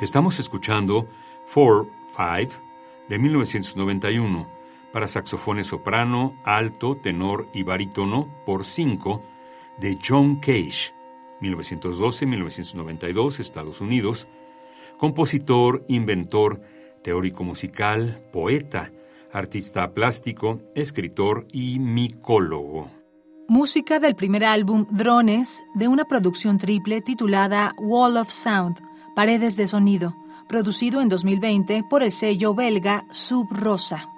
Estamos escuchando 4, 5 de 1991 para saxofones soprano, alto, tenor y barítono por 5 de John Cage, 1912-1992, Estados Unidos, compositor, inventor, teórico musical, poeta, artista plástico, escritor y micólogo. Música del primer álbum Drones de una producción triple titulada Wall of Sound Paredes de Sonido, producido en 2020 por el sello belga Sub Rosa.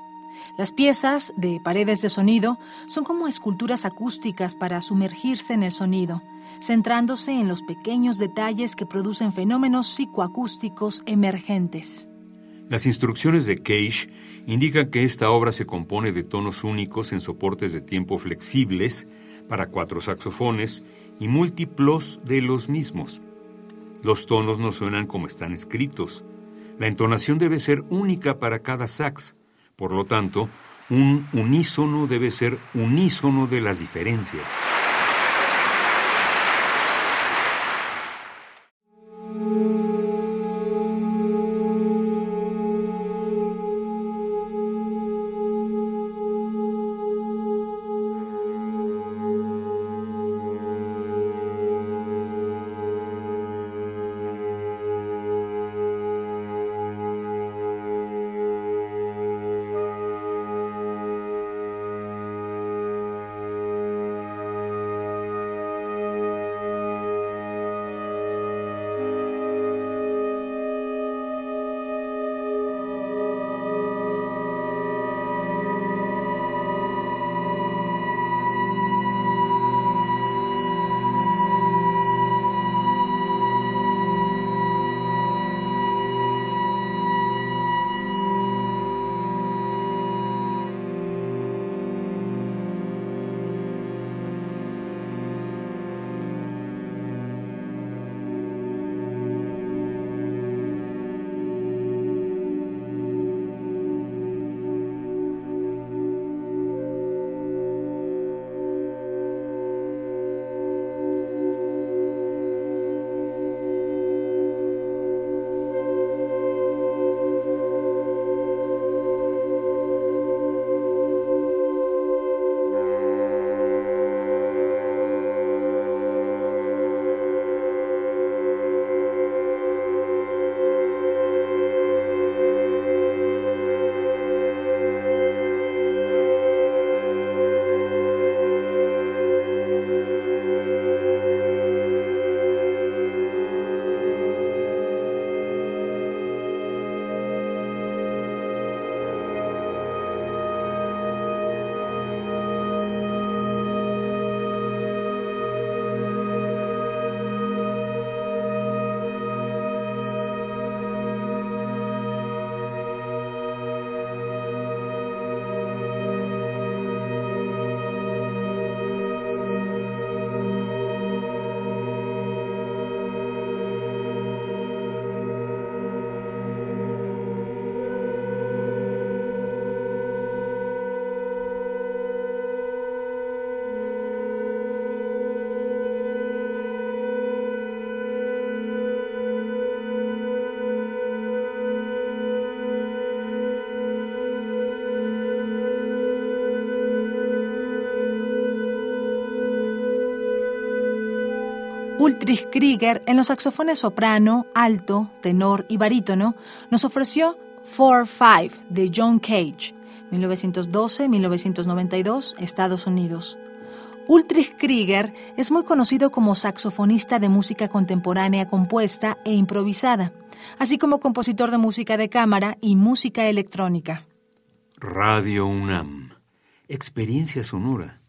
Las piezas de Paredes de Sonido son como esculturas acústicas para sumergirse en el sonido, centrándose en los pequeños detalles que producen fenómenos psicoacústicos emergentes. Las instrucciones de Cage indican que esta obra se compone de tonos únicos en soportes de tiempo flexibles para cuatro saxofones y múltiplos de los mismos. Los tonos no suenan como están escritos. La entonación debe ser única para cada sax. Por lo tanto, un unísono debe ser unísono de las diferencias. Ultrich Krieger en los saxofones soprano, alto, tenor y barítono nos ofreció 4-5 de John Cage, 1912-1992, Estados Unidos. Ultrich Krieger es muy conocido como saxofonista de música contemporánea compuesta e improvisada, así como compositor de música de cámara y música electrónica. Radio UNAM. Experiencia sonora.